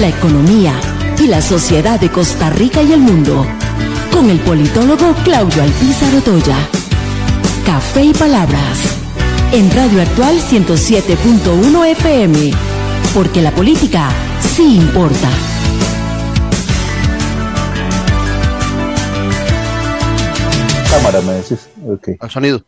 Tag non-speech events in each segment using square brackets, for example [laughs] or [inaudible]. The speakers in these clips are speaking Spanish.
la economía y la sociedad de Costa Rica y el mundo. Con el politólogo Claudio Alpizar Otoya. Café y Palabras. En Radio Actual 107.1 FM. Porque la política sí importa. Cámara, me decís. Al sonido.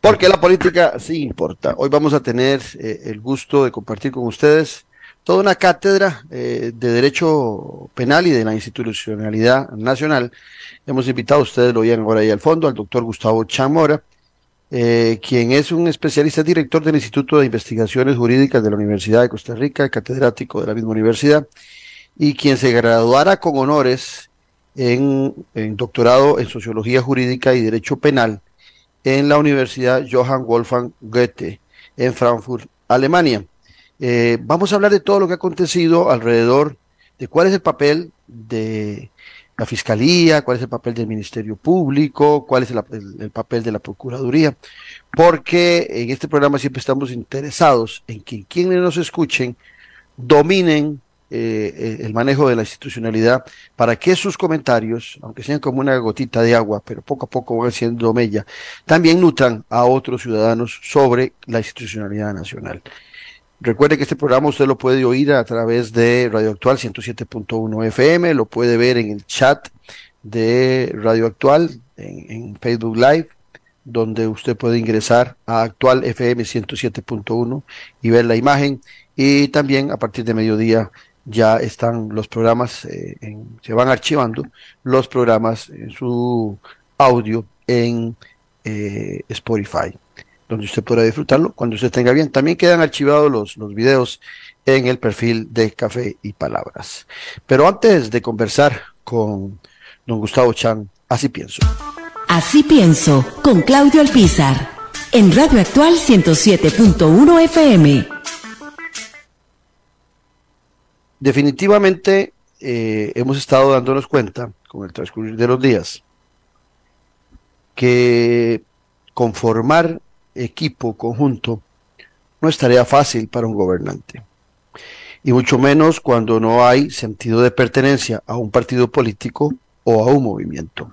Porque la política sí importa. Hoy vamos a tener eh, el gusto de compartir con ustedes toda una cátedra eh, de Derecho Penal y de la Institucionalidad Nacional. Hemos invitado, ustedes lo oían ahora ahí al fondo, al doctor Gustavo Chamora, eh, quien es un especialista director del Instituto de Investigaciones Jurídicas de la Universidad de Costa Rica, catedrático de la misma universidad, y quien se graduara con honores en, en doctorado en Sociología Jurídica y Derecho Penal en la Universidad Johann Wolfgang Goethe en Frankfurt, Alemania. Eh, vamos a hablar de todo lo que ha acontecido alrededor de cuál es el papel de la Fiscalía, cuál es el papel del Ministerio Público, cuál es el, papel de la Procuraduría, porque en este programa siempre estamos interesados en que quienes nos escuchen dominen eh, el manejo de la institucionalidad para que sus comentarios, aunque sean como una gotita de agua, pero poco a poco van siendo mella, también nutran a otros ciudadanos sobre la institucionalidad nacional. Recuerde que este programa usted lo puede oír a través de Radio Actual 107.1 FM, lo puede ver en el chat de Radio Actual en, Facebook Live, donde usted puede ingresar a Actual FM 107.1 y ver la imagen. Y también a partir de mediodía ya están los programas, eh, se van archivando los programas en su audio en eh, Spotify donde usted podrá disfrutarlo cuando usted tenga bien. También quedan archivados los, los videos en el perfil de Café y Palabras. Pero antes de conversar con don Gustavo Chan, así pienso. Así pienso, con Claudio Alpizar, en Radio Actual 107.1 FM. Definitivamente eh, hemos estado dándonos cuenta con el transcurrir de los días que conformar equipo conjunto no es tarea fácil para un gobernante. Y mucho menos cuando no hay sentido de pertenencia a un partido político o a un movimiento.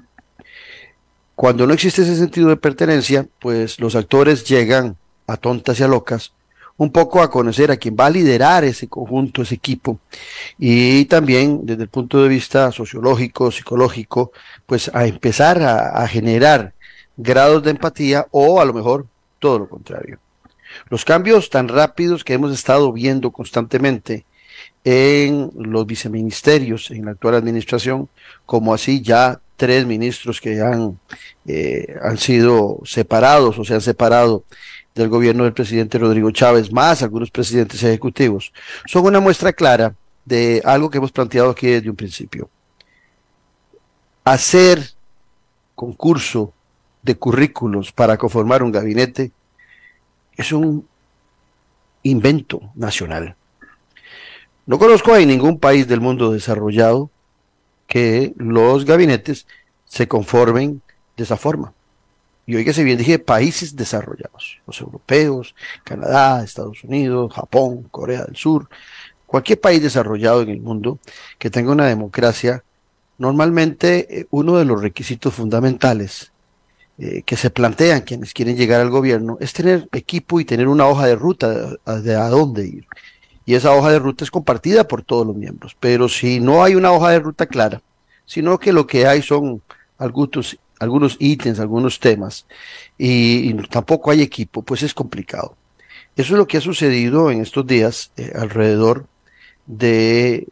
Cuando no existe ese sentido de pertenencia, pues los actores llegan a tontas y a locas un poco a conocer a quien va a liderar ese conjunto, ese equipo, y también desde el punto de vista sociológico, psicológico, pues a empezar a, a generar grados de empatía o a lo mejor todo lo contrario. Los cambios tan rápidos que hemos estado viendo constantemente en los viceministerios en la actual administración, como así ya tres ministros que han, eh, han sido separados o se han separado del gobierno del presidente Rodrigo Chávez, más algunos presidentes ejecutivos, son una muestra clara de algo que hemos planteado aquí desde un principio. Hacer concurso de currículos para conformar un gabinete es un invento nacional. No conozco a ningún país del mundo desarrollado que los gabinetes se conformen de esa forma. Y oígase bien, dije países desarrollados, los europeos, Canadá, Estados Unidos, Japón, Corea del Sur, cualquier país desarrollado en el mundo que tenga una democracia, normalmente eh, uno de los requisitos fundamentales eh, que se plantean quienes quieren llegar al gobierno es tener equipo y tener una hoja de ruta de, a dónde ir. Y esa hoja de ruta es compartida por todos los miembros. Pero si no hay una hoja de ruta clara, sino que lo que hay son algunos, algunos ítems, algunos temas, y, tampoco hay equipo, pues es complicado. Eso es lo que ha sucedido en estos días eh, alrededor de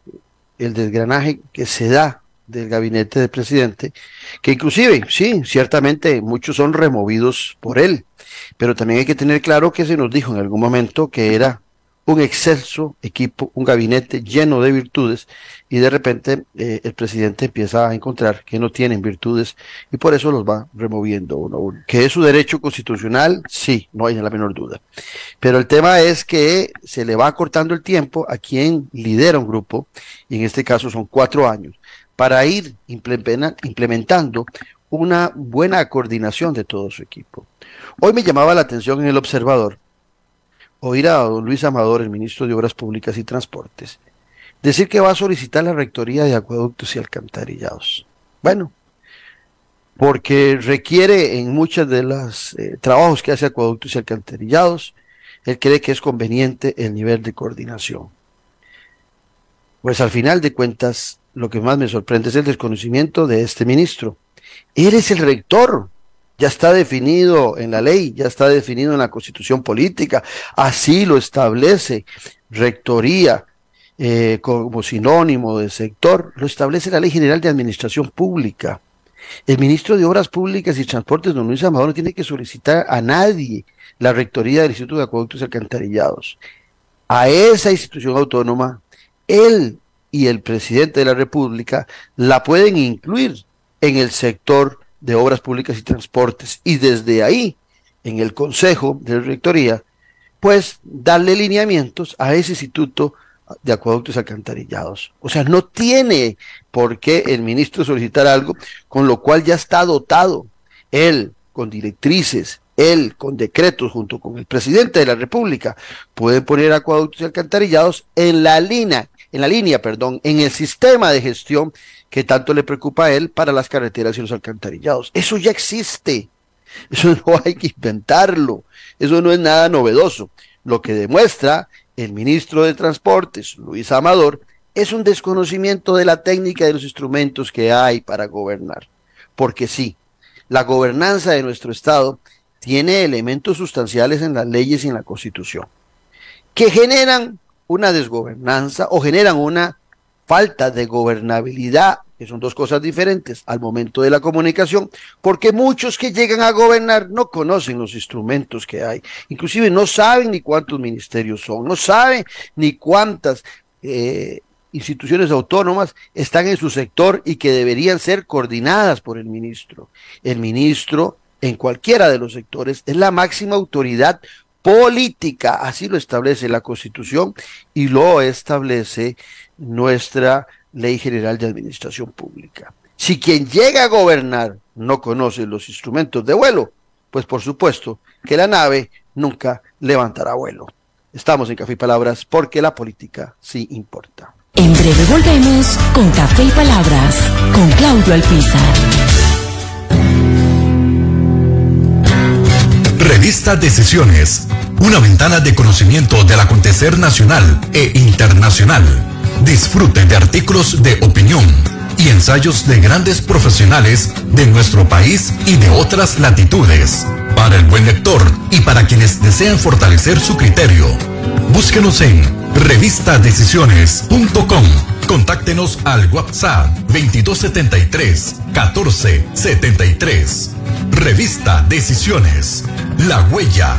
desgranaje que se da del gabinete del presidente, que inclusive, sí, ciertamente muchos son removidos por él, pero también hay que tener claro que se nos dijo en algún momento que era un excelso equipo, un gabinete lleno de virtudes y de repente eh, el presidente empieza a encontrar que no tienen virtudes y por eso los va removiendo uno a uno. Que es su derecho constitucional, sí, no hay la menor duda. Pero el tema es que se le va cortando el tiempo a quien lidera un grupo y en este caso son cuatro años para ir implementando una buena coordinación de todo su equipo. Hoy me llamaba la atención en el observador oír a don Luis Amador, el ministro de Obras Públicas y Transportes, decir que va a solicitar la rectoría de acueductos y alcantarillados. Bueno, porque requiere en muchos de los eh, trabajos que hace acueductos y alcantarillados, él cree que es conveniente el nivel de coordinación. Pues al final de cuentas, lo que más me sorprende es el desconocimiento de este ministro. Él es el rector, ya está definido en la ley, ya está definido en la constitución política, así lo establece rectoría eh, como sinónimo de sector, lo establece la ley general de administración pública. El ministro de Obras Públicas y Transportes, don Luis Amador, no tiene que solicitar a nadie la rectoría del Instituto de Acueductos y Alcantarillados. A esa institución autónoma, él y el presidente de la República la pueden incluir en el sector de Obras Públicas y Transportes. Y desde ahí, en el Consejo de Rectoría, pues darle lineamientos a ese instituto de acueductos alcantarillados. O sea, no tiene por qué el ministro solicitar algo con lo cual ya está dotado él con directrices, él con decretos junto con el presidente de la República puede poner acueductos y alcantarillados en la línea, en la línea, perdón, en el sistema de gestión que tanto le preocupa a él para las carreteras y los alcantarillados. Eso ya existe. [laughs] Eso no hay que inventarlo. Eso no es nada novedoso. Lo que demuestra el ministro de Transportes, Luis Amador, es un desconocimiento de la técnica y de los instrumentos que hay para gobernar. Porque sí, la gobernanza de nuestro Estado tiene elementos sustanciales en las leyes y en la Constitución, que generan una desgobernanza o generan una falta de gobernabilidad, que son dos cosas diferentes al momento de la comunicación, porque muchos que llegan a gobernar no conocen los instrumentos que hay, inclusive no saben ni cuántos ministerios son, no saben ni cuántas eh, instituciones autónomas están en su sector y que deberían ser coordinadas por el ministro. El ministro en cualquiera de los sectores es la máxima autoridad política, así lo establece la Constitución y lo establece nuestra Ley General de Administración Pública. Si quien llega a gobernar no conoce los instrumentos de vuelo, pues por supuesto que la nave nunca levantará vuelo. Estamos en Café y Palabras porque la política sí importa. En breve volvemos con Café y Palabras con Claudio Alpizar. Revista Decisiones, una ventana de conocimiento del acontecer nacional e internacional Disfrute de artículos de opinión y ensayos de grandes profesionales de nuestro país y de otras latitudes. Para el buen lector y para quienes desean fortalecer su criterio, búsquenos en revistadecisiones.com. Contáctenos al WhatsApp 2273 1473. Revista Decisiones. La huella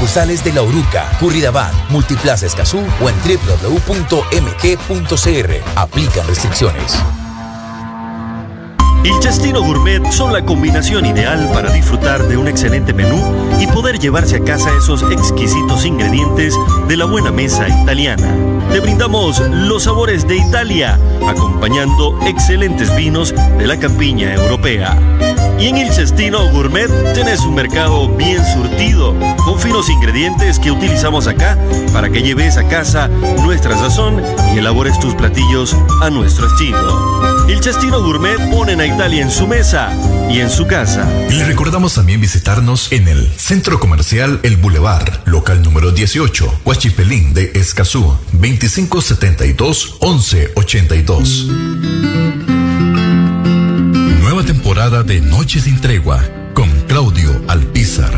sucursales de La Uruca, Curridabat, Multiplaza Escazú o en www.mg.cr. Aplican restricciones. El Chastino Gourmet son la combinación ideal para disfrutar de un excelente menú y poder llevarse a casa esos exquisitos ingredientes de la buena mesa italiana. Te brindamos los sabores de Italia, acompañando excelentes vinos de la campiña europea. Y en el Cestino Gourmet tenés un mercado bien surtido, con finos ingredientes que utilizamos acá para que lleves a casa nuestra sazón y elabores tus platillos a nuestro estilo. El Cestino Gourmet ponen a Italia en su mesa y en su casa. Y le recordamos también visitarnos en el Centro Comercial El Boulevard, local número 18, Huachipelín de Escazú, 2572 1182 temporada de Noche sin Tregua con Claudio Alpizar.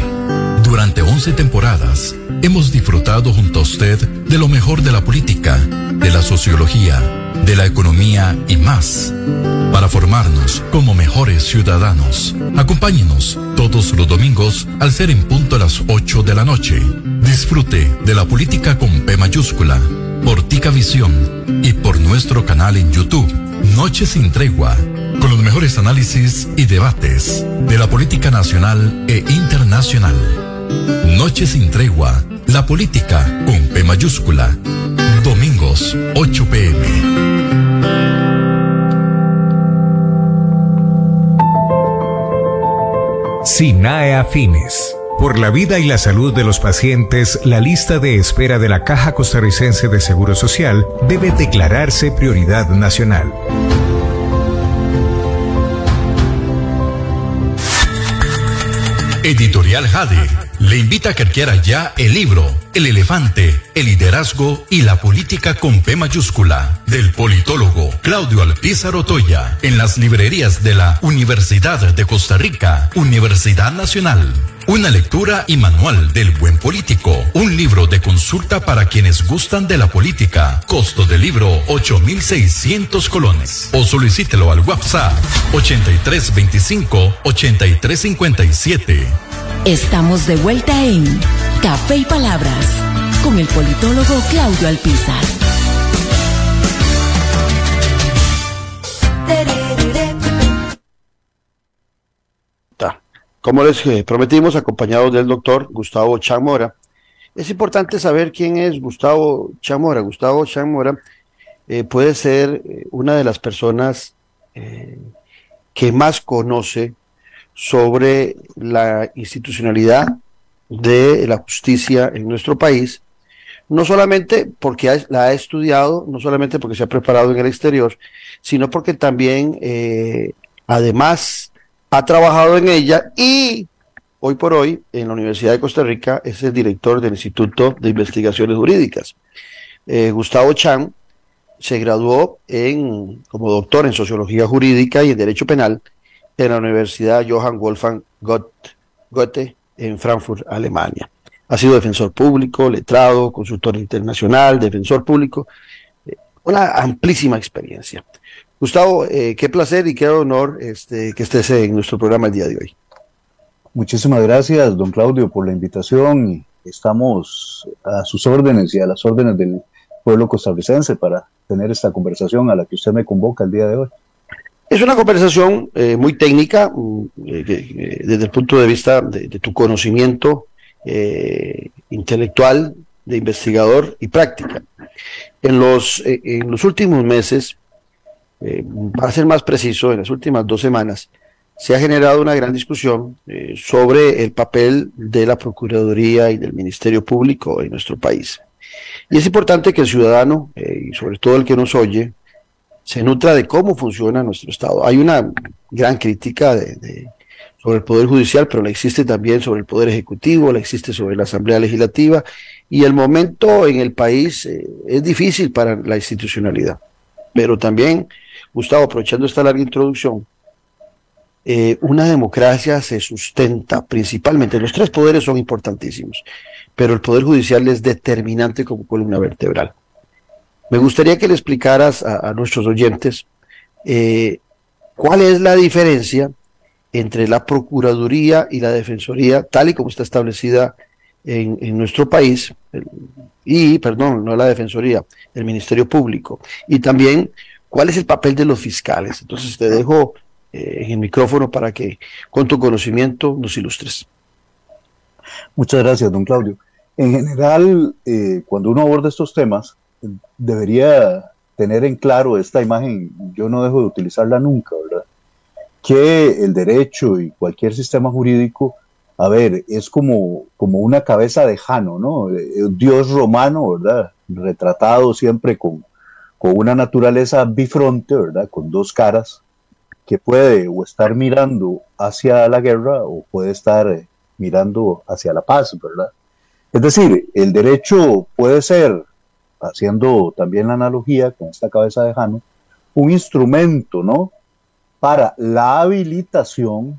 Durante 11 temporadas hemos disfrutado junto a usted de lo mejor de la política, de la sociología, de la economía y más, para formarnos como mejores ciudadanos. Acompáñenos todos los domingos al ser en punto a las 8 de la noche. Disfrute de la política con P mayúscula por Tica Visión y por nuestro canal en YouTube, Noche sin Tregua, con los mejores análisis y debates de la política nacional e internacional. Noche sin Tregua, la política con P mayúscula. Domingos, 8 pm. SINAE Afines. Por la vida y la salud de los pacientes, la lista de espera de la Caja Costarricense de Seguro Social debe declararse prioridad nacional. Editorial Jade le invita a que adquiera ya el libro El elefante, el liderazgo y la política con P mayúscula del politólogo Claudio Alpizar Otoya en las librerías de la Universidad de Costa Rica, Universidad Nacional. Una lectura y manual del buen político. Un libro de consulta para quienes gustan de la política. Costo del libro 8,600 colones. O solicítelo al WhatsApp 8325 8357. Estamos de vuelta en Café y Palabras con el politólogo Claudio Alpizar. Como les eh, prometimos, acompañados del doctor Gustavo Chamora. Es importante saber quién es Gustavo Chamora. Gustavo Chamora eh, puede ser eh, una de las personas que más conoce sobre la institucionalidad de la justicia en nuestro país, no solamente porque la ha estudiado, no solamente porque se ha preparado en el exterior, sino porque también, además, ha trabajado en ella y hoy por hoy en la Universidad de Costa Rica es el director del Instituto de Investigaciones Jurídicas. Eh, Gustavo Chan se graduó en, como doctor en Sociología Jurídica y en Derecho Penal en la Universidad Johann Wolfgang Goethe en Frankfurt, Alemania. Ha sido defensor público, letrado, consultor internacional, defensor público. Eh, una amplísima experiencia. Gustavo, eh, qué placer y qué honor este, que estés en nuestro programa el día de hoy. Muchísimas gracias, don Claudio, por la invitación. Estamos a sus órdenes y a las órdenes del pueblo costarricense para tener esta conversación a la que usted me convoca el día de hoy. Es una conversación eh, muy técnica mm, eh, desde el punto de vista de, tu conocimiento intelectual, de investigador y práctica. En los, en los últimos meses, para ser más preciso, en las últimas dos semanas, se ha generado una gran discusión sobre el papel de la Procuraduría y del Ministerio Público en nuestro país. Y es importante que el ciudadano, y sobre todo el que nos oye, se nutra de cómo funciona nuestro Estado. Hay una gran crítica de, sobre el Poder Judicial, pero la existe también sobre el Poder Ejecutivo, la existe sobre la Asamblea Legislativa, y el momento en el país eh, es difícil para la institucionalidad. Pero también, Gustavo, aprovechando esta larga introducción, eh, una democracia se sustenta principalmente, los tres poderes son importantísimos, pero el Poder Judicial es determinante como columna vertebral. Me gustaría que le explicaras a, nuestros oyentes eh, cuál es la diferencia entre la Procuraduría y la Defensoría, tal y como está establecida en, nuestro país, y, perdón, no la Defensoría, el Ministerio Público, y también cuál es el papel de los fiscales. Entonces te dejo eh, en el micrófono para que con tu conocimiento nos ilustres. Muchas gracias, don Claudio. En general, eh, cuando uno aborda estos temas, debería tener en claro esta imagen, yo no dejo de utilizarla nunca, ¿verdad? Que el derecho y cualquier sistema jurídico, a ver, es como, como una cabeza de Jano, ¿no? Eh, Dios romano, ¿verdad? Retratado siempre con, con una naturaleza bifronte, ¿verdad? Con dos caras, que puede o estar mirando hacia la guerra o puede estar eh, mirando hacia la paz, ¿verdad? Es decir, el derecho puede ser haciendo también la analogía con esta cabeza de Jano, un instrumento, ¿no? Para la habilitación,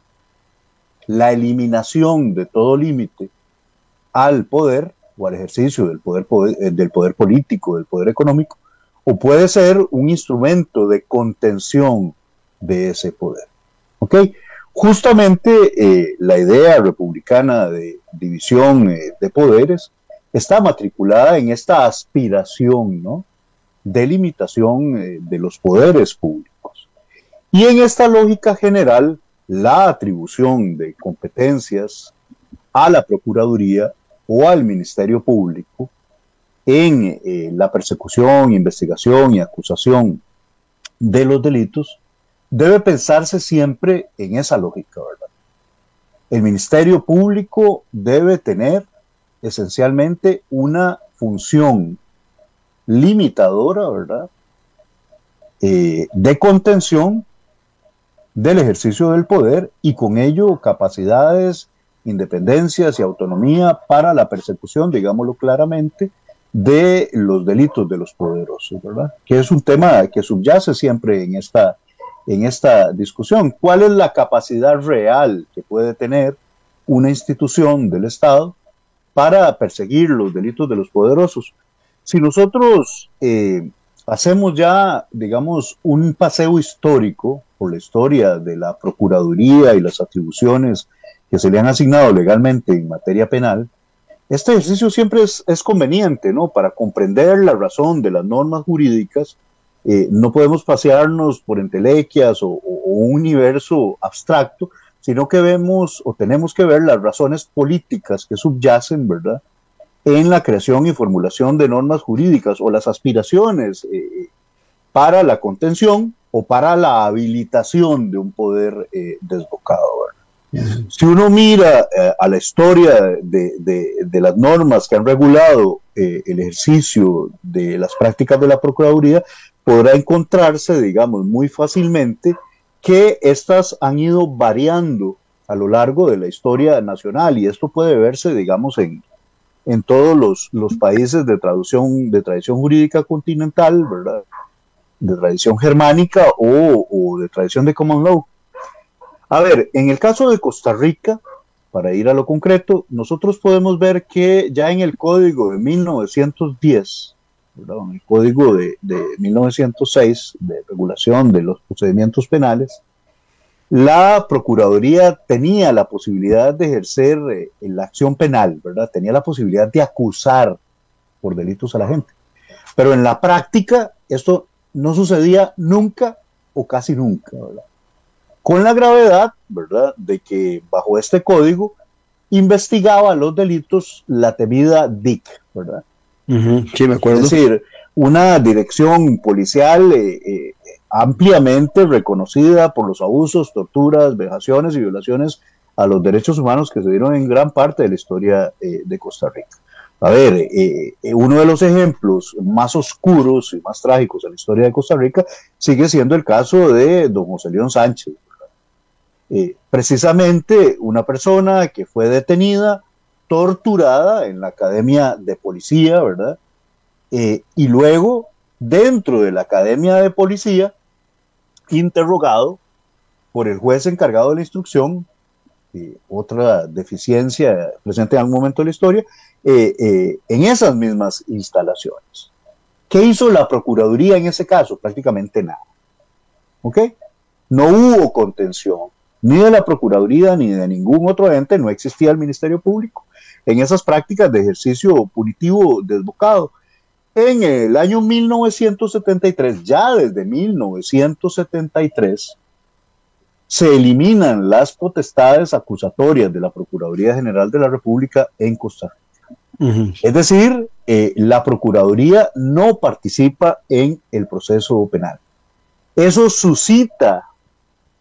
la eliminación de todo límite al poder o al ejercicio del poder, eh, del poder político, del poder económico, o puede ser un instrumento de contención de ese poder. ¿Ok? Justamente eh, la idea republicana de división eh, de poderes está matriculada en esta aspiración, ¿no? De limitación eh, de los poderes públicos. Y en esta lógica general, la atribución de competencias a la Procuraduría o al Ministerio Público en eh, la persecución, investigación y acusación de los delitos, debe pensarse siempre en esa lógica, ¿verdad? El Ministerio Público debe tener esencialmente una función limitadora, ¿verdad? Eh, de contención del ejercicio del poder y con ello capacidades, independencias y autonomía para la persecución, digámoslo claramente, de los delitos de los poderosos, ¿verdad? Que es un tema que subyace siempre en esta, en esta discusión. ¿Cuál es la capacidad real que puede tener una institución del Estado para perseguir los delitos de los poderosos? Si nosotros eh, hacemos ya, digamos, un paseo histórico por la historia de la Procuraduría y las atribuciones que se le han asignado legalmente en materia penal, este ejercicio siempre es, conveniente, ¿no? Para comprender la razón de las normas jurídicas, eh, no podemos pasearnos por entelequias o, un universo abstracto, sino que vemos o tenemos que ver las razones políticas que subyacen, ¿verdad? En la creación y formulación de normas jurídicas o las aspiraciones eh, para la contención o para la habilitación de un poder eh, desbocado. Si uno mira eh, a la historia de, las normas que han regulado eh, el ejercicio de las prácticas de la Procuraduría, podrá encontrarse, digamos, muy fácilmente que estas han ido variando a lo largo de la historia nacional y esto puede verse, digamos, en, todos los, países de traducción, de tradición jurídica continental, ¿verdad? De tradición germánica o de tradición de common law. A ver, en el caso de Costa Rica, para ir a lo concreto, nosotros podemos ver que ya en el código de 1910, en el código de, 1906 de regulación de los procedimientos penales, la Procuraduría tenía la posibilidad de ejercer eh, la acción penal, ¿verdad? Tenía la posibilidad de acusar por delitos a la gente. Pero en la práctica esto no sucedía nunca o casi nunca, ¿verdad? Con la gravedad, ¿verdad?, de que bajo este código investigaba los delitos la temida DIC, ¿verdad? sí, me acuerdo. Es decir, una dirección policial eh, eh, ampliamente reconocida por los abusos, torturas, vejaciones y violaciones a los derechos humanos que se dieron en gran parte de la historia eh, de Costa Rica. A ver, uno de los ejemplos más oscuros y más trágicos de la historia de Costa Rica sigue siendo el caso de don José León Sánchez, eh, precisamente una persona que fue detenida, torturada en la academia de policía, ¿verdad? Eh, y luego, dentro de la academia de policía, interrogado por el juez encargado de la instrucción, eh, otra deficiencia presente en algún momento de la historia, en esas mismas instalaciones. ¿Qué hizo la Procuraduría en ese caso? Prácticamente nada. ¿Ok? No hubo contención, ni de la Procuraduría ni de ningún otro ente, no existía el Ministerio Público en esas prácticas de ejercicio punitivo desbocado. En el año 1973, ya desde 1973, se eliminan las potestades acusatorias de la Procuraduría General de la República en Costa Rica. Es decir, eh, la Procuraduría no participa en el proceso penal. Eso suscita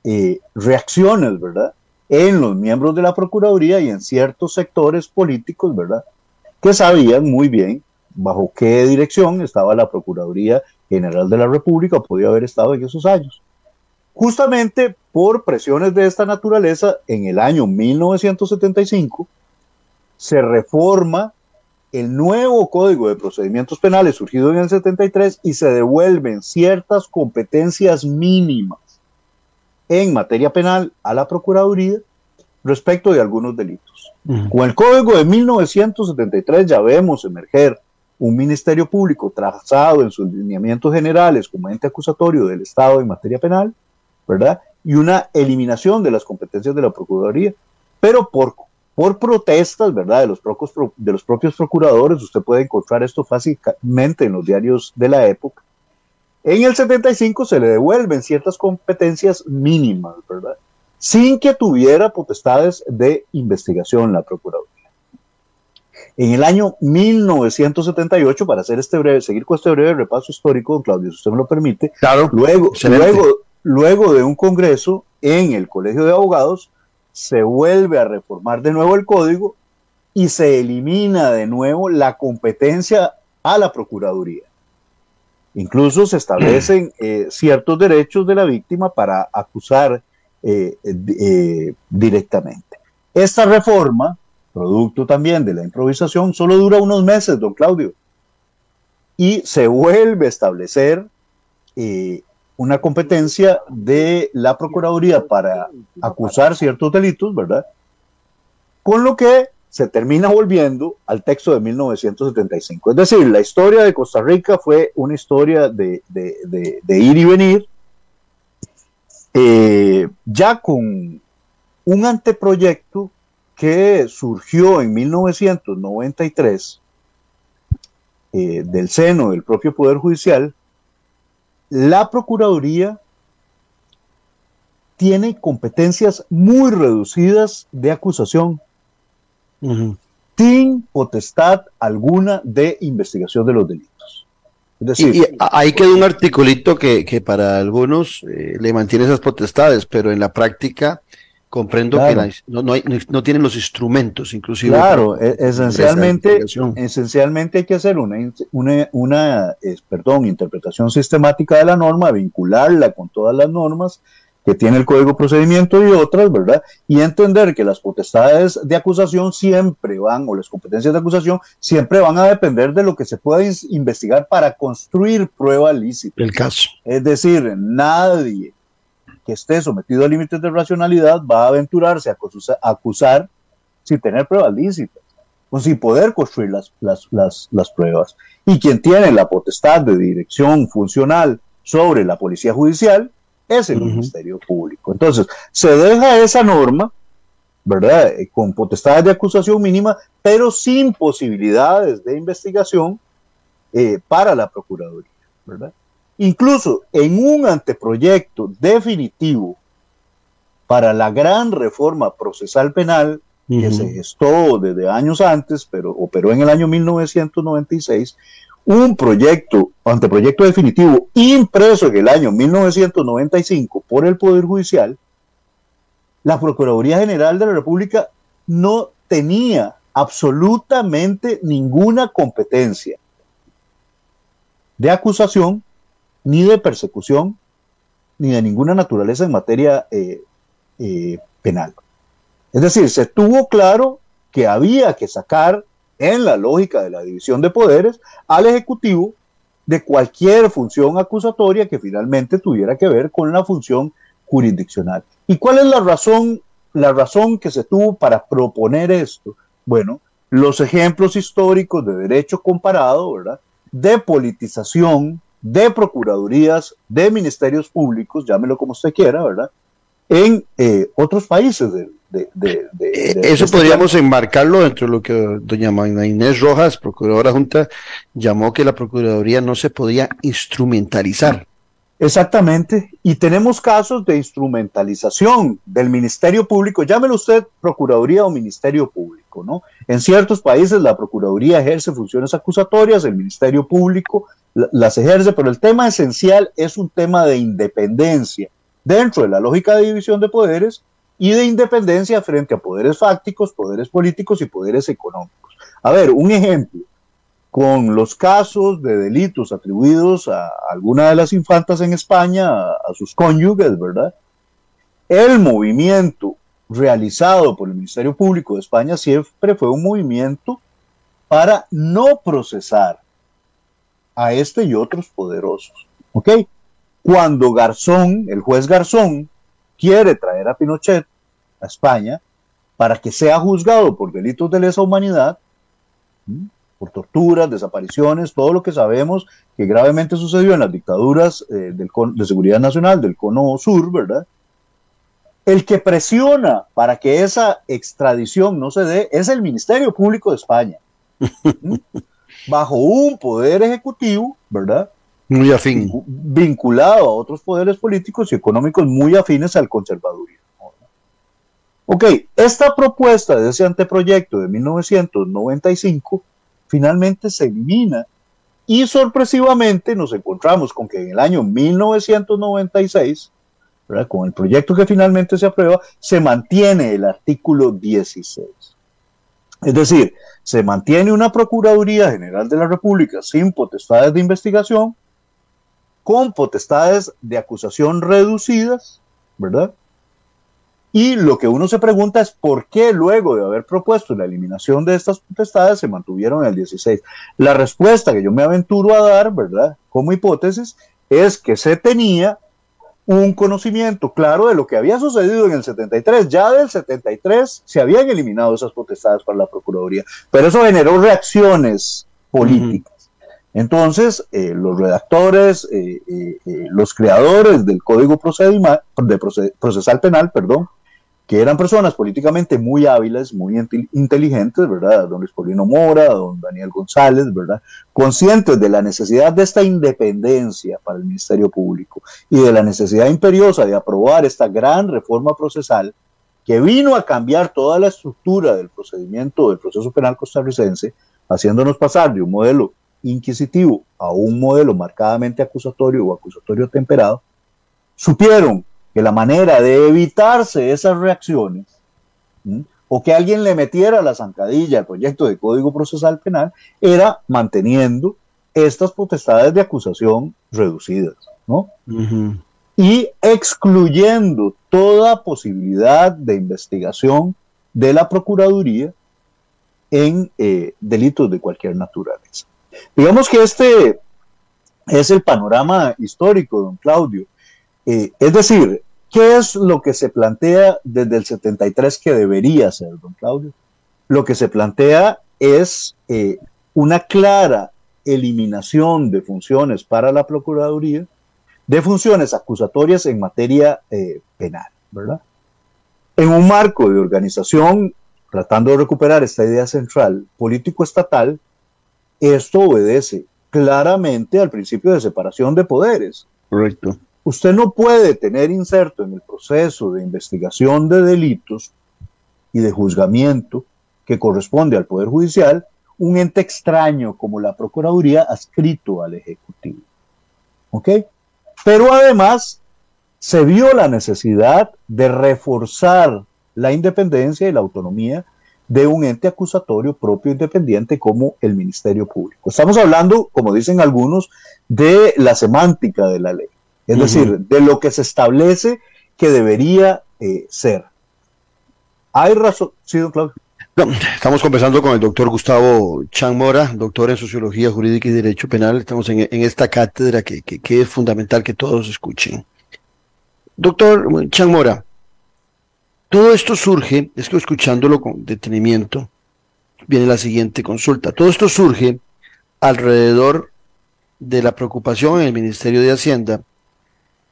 eh, reacciones, ¿verdad? En los miembros de la Procuraduría y en ciertos sectores políticos, ¿verdad? Que sabían muy bien bajo qué dirección estaba la Procuraduría General de la República podía haber estado en esos años. Justamente por presiones de esta naturaleza, en el año 1975 se reforma el nuevo Código de Procedimientos Penales surgido en el 73 y se devuelven ciertas competencias mínimas en materia penal a la Procuraduría respecto de algunos delitos. Con el Código de 1973 ya vemos emerger un Ministerio Público trazado en sus lineamientos generales como ente acusatorio del Estado en materia penal, ¿verdad? Y una eliminación de las competencias de la Procuraduría, pero por por protestas, ¿verdad? De los, propios, de los propios procuradores, usted puede encontrar esto fácilmente en los diarios de la época. En el 75 se le devuelven ciertas competencias mínimas, ¿verdad? Sin que tuviera potestades de investigación la Procuraduría. En el año 1978, para hacer este breve, seguir con este breve repaso histórico, don Claudio, si usted me lo permite, claro, luego, luego, luego de un congreso en el Colegio de Abogados, se vuelve a reformar de nuevo el código y se elimina de nuevo la competencia a la Procuraduría. Incluso se establecen [clears throat] eh, ciertos derechos de la víctima para acusar eh, eh, directamente. Esta reforma, producto también de la improvisación, solo dura unos meses, don Claudio, y se vuelve a establecer una competencia de la Procuraduría para acusar ciertos delitos, ¿verdad? Con lo que se termina volviendo al texto de 1975. Es decir, la historia de Costa Rica fue una historia de, ir y venir, eh, ya con un anteproyecto que surgió en 1993 eh, del seno del propio Poder Judicial, la Procuraduría tiene competencias muy reducidas de acusación, sin potestad alguna de investigación de los delitos. Es decir, y, ahí queda un articulito que, para algunos eh, le mantiene esas potestades, pero en la práctica comprendo que no, no, hay, no, tienen los instrumentos, inclusive. Claro, esencialmente, esencialmente hay que hacer una, una, una perdón, interpretación sistemática de la norma, vincularla con todas las normas que tiene el Código de Procedimiento y otras, ¿verdad? Y entender que las potestades de acusación siempre van, o las competencias de acusación, siempre van a depender de lo que se pueda investigar para construir prueba lícita. El caso. Es decir, nadie que esté sometido a límites de racionalidad va a aventurarse a acusar, sin tener pruebas lícitas o sin poder construir las, las, pruebas. Y quien tiene la potestad de dirección funcional sobre la policía judicial es el Ministerio Público. Entonces, se deja esa norma, ¿verdad? Eh, con potestades de acusación mínima, pero sin posibilidades de investigación eh, para la Procuraduría, ¿verdad? Incluso en un anteproyecto definitivo para la gran reforma procesal penal que se gestó desde años antes, pero operó en el año 1996, un proyecto, anteproyecto definitivo impreso en el año 1995 por el Poder Judicial, la Procuraduría General de la República no tenía absolutamente ninguna competencia de acusación ni de persecución, ni de ninguna naturaleza en materia eh, eh, penal. Es decir, se tuvo claro que había que sacar en la lógica de la división de poderes al Ejecutivo de cualquier función acusatoria que finalmente tuviera que ver con la función jurisdiccional. ¿Y cuál es la razón, la razón que se tuvo para proponer esto? Bueno, los ejemplos históricos de derecho comparado, ¿verdad? De politización de procuradurías, de ministerios públicos, llámelo como usted quiera, ¿verdad? En eh, otros países de, de, eh, Eso este podríamos enmarcarlo dentro de lo que doña Magna Inés Rojas, procuradora junta, llamó que la Procuraduría no se podía instrumentalizar. Exactamente, y tenemos casos de instrumentalización del Ministerio Público, llámelo usted Procuraduría o Ministerio Público, ¿no? En ciertos países la Procuraduría ejerce funciones acusatorias, el Ministerio Público las ejerce, pero el tema esencial es un tema de independencia dentro de la lógica de división de poderes y de independencia frente a poderes fácticos, poderes políticos y poderes económicos. A ver, un ejemplo, con los casos de delitos atribuidos a alguna de las infantas en España, a, sus cónyuges, ¿verdad? El movimiento realizado por el Ministerio Público de España siempre fue un movimiento para no procesar a este y otros poderosos. ¿Ok? Cuando Garzón, el juez Garzón, quiere traer a Pinochet a España para que sea juzgado por delitos de lesa humanidad, por torturas, desapariciones, todo lo que sabemos que gravemente sucedió en las dictaduras eh, de seguridad nacional del cono sur, ¿verdad? El que presiona para que esa extradición no se dé es el Ministerio Público de España, [laughs] bajo un poder ejecutivo, ¿verdad? Muy afín. Vinculado a otros poderes políticos y económicos muy afines al conservadurismo. Ok, esta propuesta de ese anteproyecto de 1995 finalmente se elimina y sorpresivamente nos encontramos con que en el año 1996, con el proyecto que finalmente se aprueba, se mantiene el artículo 16. Es decir, se mantiene una Procuraduría General de la República sin potestades de investigación, con potestades de acusación reducidas, ¿verdad? Y lo que uno se pregunta es por qué luego de haber propuesto la eliminación de estas potestades se mantuvieron en el 16. La respuesta que yo me aventuro a dar, ¿verdad? Como hipótesis, es que se tenía un conocimiento claro de lo que había sucedido en el 73. Ya del 73 se habían eliminado esas potestades para la Procuraduría, pero eso generó reacciones políticas. Entonces, eh, los redactores, eh, eh, los creadores del Código de Procesal Penal, perdón, que eran personas políticamente muy hábiles, muy inteligentes, ¿verdad? Don Luis Paulino Mora, don Daniel González, ¿verdad? Conscientes de la necesidad de esta independencia para el Ministerio Público y de la necesidad imperiosa de aprobar esta gran reforma procesal que vino a cambiar toda la estructura del procedimiento del proceso penal costarricense, haciéndonos pasar de un modelo inquisitivo a un modelo marcadamente acusatorio o acusatorio temperado, supieron que la manera de evitarse esas reacciones o que alguien le metiera la zancadilla al proyecto de Código Procesal Penal era manteniendo estas potestades de acusación reducidas, ¿no? Y excluyendo toda posibilidad de investigación de la Procuraduría en eh, delitos de cualquier naturaleza. Digamos que este es el panorama histórico, don Claudio, eh, es decir, ¿qué es lo que se plantea desde el 73 que debería ser, don Claudio? Lo que se plantea es eh, una clara eliminación de funciones para la Procuraduría, de funciones acusatorias en materia eh, penal, ¿verdad? En un marco de organización, tratando de recuperar esta idea central político-estatal, esto obedece claramente al principio de separación de poderes. Correcto. Usted no puede tener inserto en el proceso de investigación de delitos y de juzgamiento que corresponde al Poder Judicial un ente extraño como la Procuraduría adscrito al Ejecutivo. ¿Ok? Pero además se vio la necesidad de reforzar la independencia y la autonomía de un ente acusatorio propio independiente como el Ministerio Público. Estamos hablando, como dicen algunos, de la semántica de la ley es decir, de lo que se establece que debería eh, ser. Hay razón, sí, don Claudio. estamos conversando con el doctor Gustavo Chan Mora, doctor en Sociología Jurídica y Derecho Penal. Estamos en, esta cátedra que, es fundamental que todos escuchen. Doctor Chan Mora, todo esto surge, es que escuchándolo con detenimiento, viene la siguiente consulta. Todo esto surge alrededor de la preocupación en el Ministerio de Hacienda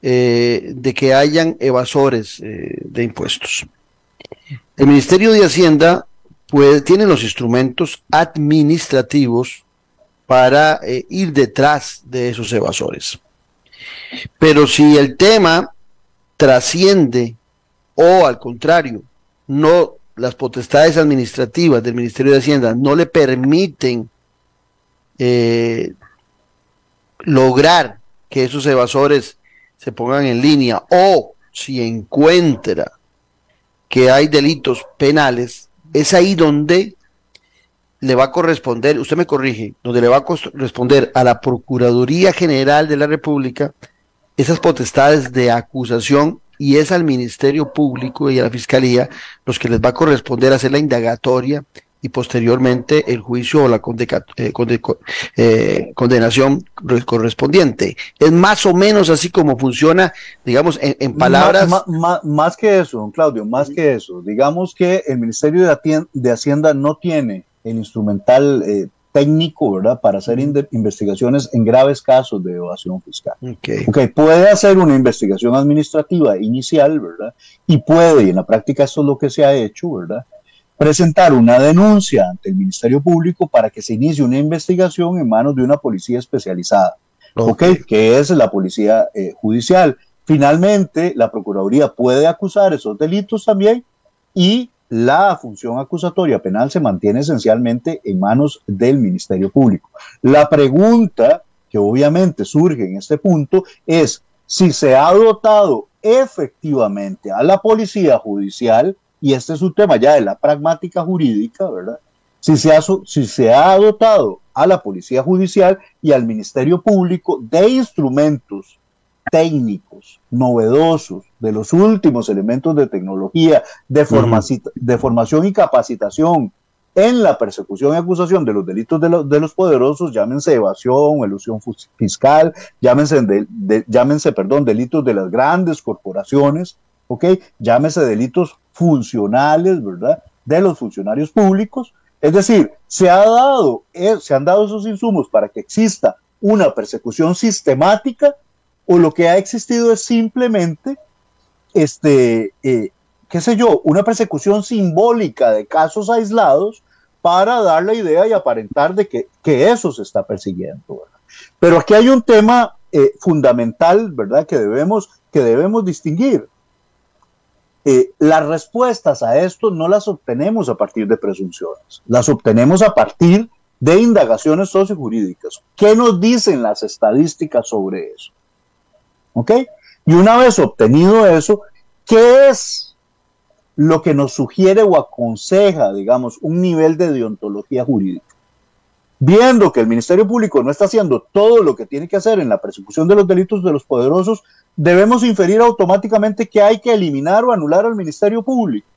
eh, de que hayan evasores eh, de impuestos. El Ministerio de Hacienda puede, tiene los instrumentos administrativos para eh, ir detrás de esos evasores. Pero si el tema trasciende o al contrario, no las potestades administrativas del Ministerio de Hacienda no le permiten lograr que esos evasores se pongan en línea. O si encuentra que hay delitos penales, es ahí donde le va a corresponder, usted me corrige, donde le va a corresponder a la Procuraduría General de la República esas potestades de acusación y es al Ministerio Público y a la Fiscalía los que les va a corresponder hacer la indagatoria y posteriormente el juicio o la eh, eh, condenación correspondiente. Es más o menos así como funciona, digamos, en, palabras. Más, que eso, don Claudio, más que eso. Digamos que el Ministerio de, Hacienda no tiene el instrumental eh, técnico, ¿verdad? Para hacer investigaciones en graves casos de evasión fiscal. Okay. Puede hacer una investigación administrativa inicial, ¿verdad? Y puede, y en la práctica esto es lo que se ha hecho, ¿verdad? Presentar una denuncia ante el Ministerio Público para que se inicie una investigación en manos de una policía especializada, ¿ok? Que es la policía eh, judicial. Finalmente, la Procuraduría puede acusar esos delitos también y la función acusatoria penal se mantiene esencialmente en manos del Ministerio Público. La pregunta que obviamente surge en este punto es si se ha dotado efectivamente a la policía judicial, y este es un tema ya de la pragmática jurídica, ¿verdad? Si se ha, si se ha dotado a la policía judicial y al Ministerio Público de instrumentos técnicos, novedosos, de los últimos elementos de tecnología, de, de formación y capacitación en la persecución y acusación de los delitos de, de los poderosos, llámense evasión, ilusión fiscal, llámense, llámense perdón, delitos de las grandes corporaciones, ¿ok? Llámese delitos funcionales, ¿verdad? De los funcionarios públicos. Es decir, se, ha dado, eh, se han dado esos insumos para que exista una persecución sistemática o lo que ha existido es simplemente, este, eh, qué sé yo, una persecución simbólica de casos aislados para dar la idea y aparentar de que, eso se está persiguiendo. Pero aquí hay un tema eh, fundamental, ¿verdad?, que debemos, que debemos distinguir. Eh, las respuestas a esto no las obtenemos a partir de presunciones, las obtenemos a partir de indagaciones sociojurídicas. ¿Qué nos dicen las estadísticas sobre eso? ¿Ok? Y una vez obtenido eso, ¿qué es lo que nos sugiere o aconseja, digamos, un nivel de deontología jurídica? Viendo que el Ministerio Público no está haciendo todo lo que tiene que hacer en la persecución de los delitos de los poderosos, debemos inferir automáticamente que hay que eliminar o anular al Ministerio Público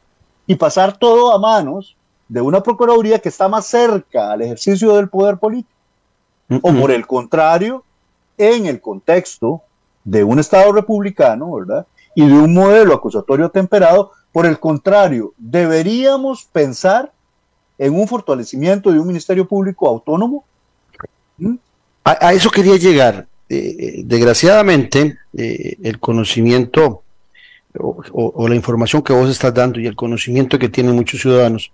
y pasar todo a manos de una Procuraduría que está más cerca al ejercicio del poder político. O por el contrario, en el contexto de un Estado republicano, ¿verdad? Y de un modelo acusatorio temperado. Por el contrario, deberíamos pensar en un fortalecimiento de un Ministerio Público autónomo. ¿Mm? A, eso quería llegar. Eh, eh, desgraciadamente, eh, el conocimiento o, la información que vos estás dando y el conocimiento que tienen muchos ciudadanos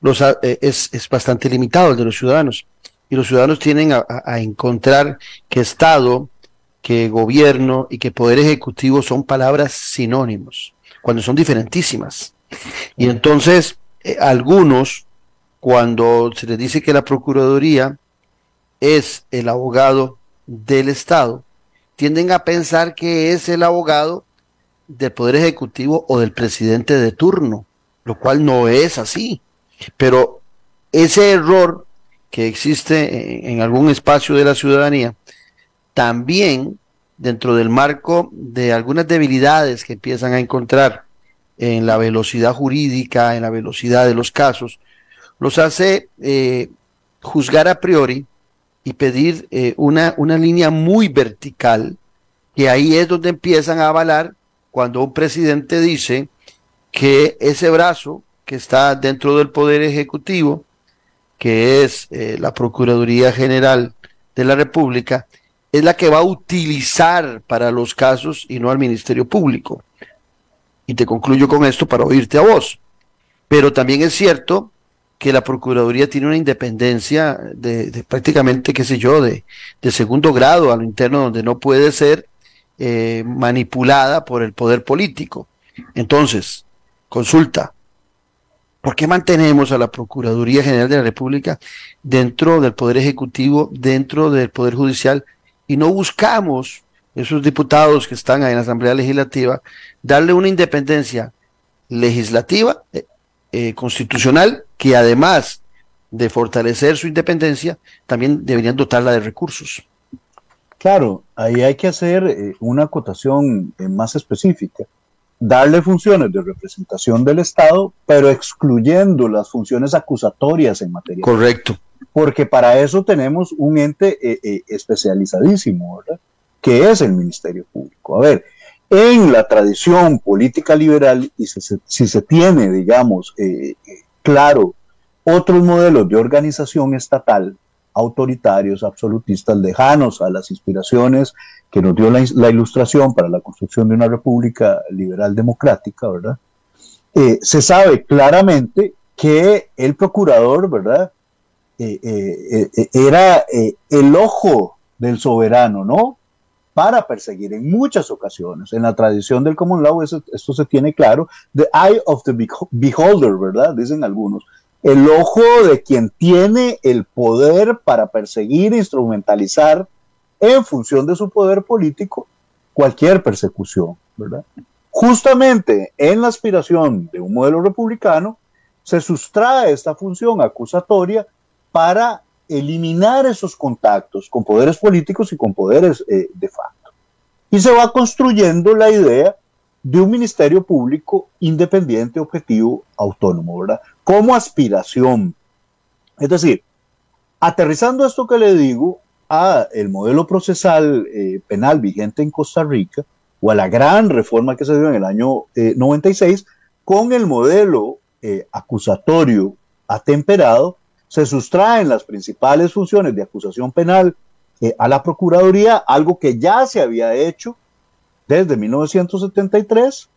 los, es, es, bastante limitado el de los ciudadanos. Y los ciudadanos tienen a, a encontrar que Estado, que gobierno y que poder ejecutivo son palabras sinónimos, cuando son diferentísimas. Y entonces, eh, algunos, cuando se les dice que la Procuraduría es el abogado del Estado, tienden a pensar que es el abogado del Poder Ejecutivo o del presidente de turno, lo cual no es así. Pero ese error que existe en algún espacio de la ciudadanía también dentro del marco de algunas debilidades que empiezan a encontrar en la velocidad jurídica, en la velocidad de los casos, los hace eh, juzgar a priori y pedir eh, una, una línea muy vertical, que ahí es donde empiezan a avalar cuando un presidente dice que ese brazo que está dentro del Poder Ejecutivo, que es eh, la Procuraduría General de la República, es la que va a utilizar para los casos y no al Ministerio Público. Y te concluyo con esto para oírte a vos. Pero también es cierto que la Procuraduría tiene una independencia de, prácticamente, qué sé yo, de, segundo grado a lo interno, donde no puede ser eh, manipulada por el poder político. Entonces, consulta, ¿por qué mantenemos a la Procuraduría General de la República dentro del Poder Ejecutivo, dentro del Poder Judicial, y no buscamos, esos diputados que están en la Asamblea Legislativa, darle una independencia legislativa, eh, eh, constitucional, que además de fortalecer su independencia, también deberían dotarla de recursos. Claro, ahí hay que hacer eh, una acotación más específica. Darle funciones de representación del Estado, pero excluyendo las funciones acusatorias en materia. Correcto porque para eso tenemos un ente eh, eh, especializadísimo, ¿verdad? Que es el Ministerio Público. A ver, en la tradición política liberal, y si se, tiene, digamos, eh, claro otros modelos de organización estatal autoritarios, absolutistas, lejanos a las inspiraciones que nos dio la, ilustración para la construcción de una república liberal democrática, ¿verdad? Eh, se sabe claramente que el procurador, ¿verdad? Eh, eh, era el ojo del soberano, ¿no? Para perseguir en muchas ocasiones. En la tradición del common law esto se tiene claro. The eye of the beholder, ¿verdad? Dicen algunos el ojo de quien tiene el poder para perseguir e instrumentalizar en función de su poder político cualquier persecución, ¿verdad? Justamente en la aspiración de un modelo republicano se sustrae esta función acusatoria para eliminar esos contactos con poderes políticos y con poderes eh, de facto. Y se va construyendo la idea de un ministerio público independiente, objetivo, autónomo, ¿verdad? Como aspiración. Es decir, aterrizando esto que le digo a el modelo procesal eh, penal vigente en Costa Rica, o a la gran reforma que se dio en el año 96, eh, con el modelo eh, acusatorio atemperado, se sustraen las principales funciones de acusación penal a la Procuraduría, algo que ya se había hecho desde 1973,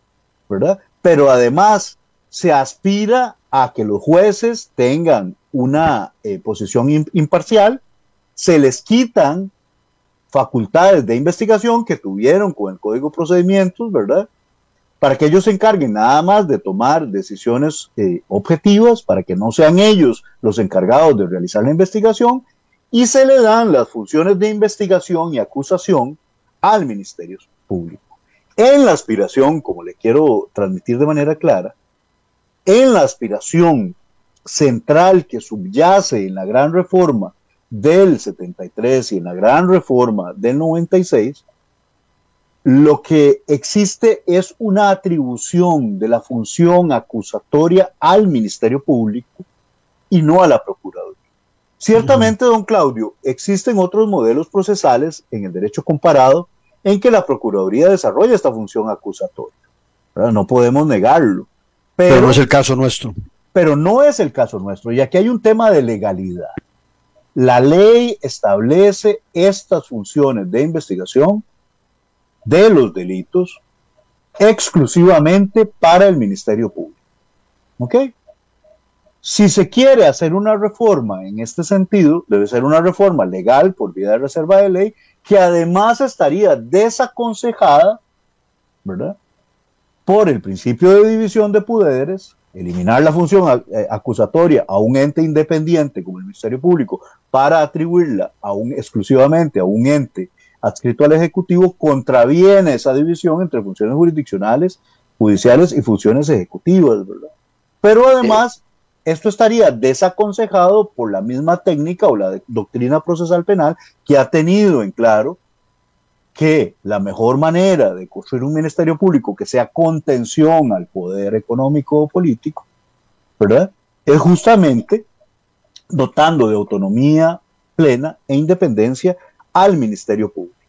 ¿verdad? Pero además se aspira a que los jueces tengan una eh, posición imparcial, se les quitan facultades de investigación que tuvieron con el Código de Procedimientos, ¿verdad? Para que ellos se encarguen nada más de tomar decisiones eh, objetivas, para que no sean ellos los encargados de realizar la investigación, y se le dan las funciones de investigación y acusación al Ministerio público. En la aspiración, como le quiero transmitir de manera clara, en la aspiración central que subyace en la gran reforma del 73 y en la gran reforma del 96, lo que existe es una atribución de la función acusatoria al Ministerio Público y no a la Procuraduría. Ciertamente, don Claudio, existen otros modelos procesales en el derecho comparado en que la Procuraduría desarrolla esta función acusatoria. No podemos negarlo. Pero, no es el caso nuestro. Pero no es el caso nuestro. Y aquí hay un tema de legalidad. La ley establece estas funciones de investigación de los delitos exclusivamente para el Ministerio Público. ¿Ok? Si se quiere hacer una reforma en este sentido, debe ser una reforma legal por vía de reserva de ley que además estaría desaconsejada, ¿verdad? Por el principio de división de poderes, eliminar la función eh, acusatoria a un ente independiente como el Ministerio Público para atribuirla exclusivamente a un ente adscrito al Ejecutivo, contraviene esa división entre funciones jurisdiccionales, judiciales y funciones ejecutivas, ¿verdad? Pero además esto estaría desaconsejado por la misma técnica o la doctrina procesal penal que ha tenido en claro que la mejor manera de construir un ministerio público que sea contención al poder económico o político, ¿verdad? Es justamente dotando de autonomía plena e independencia al ministerio público.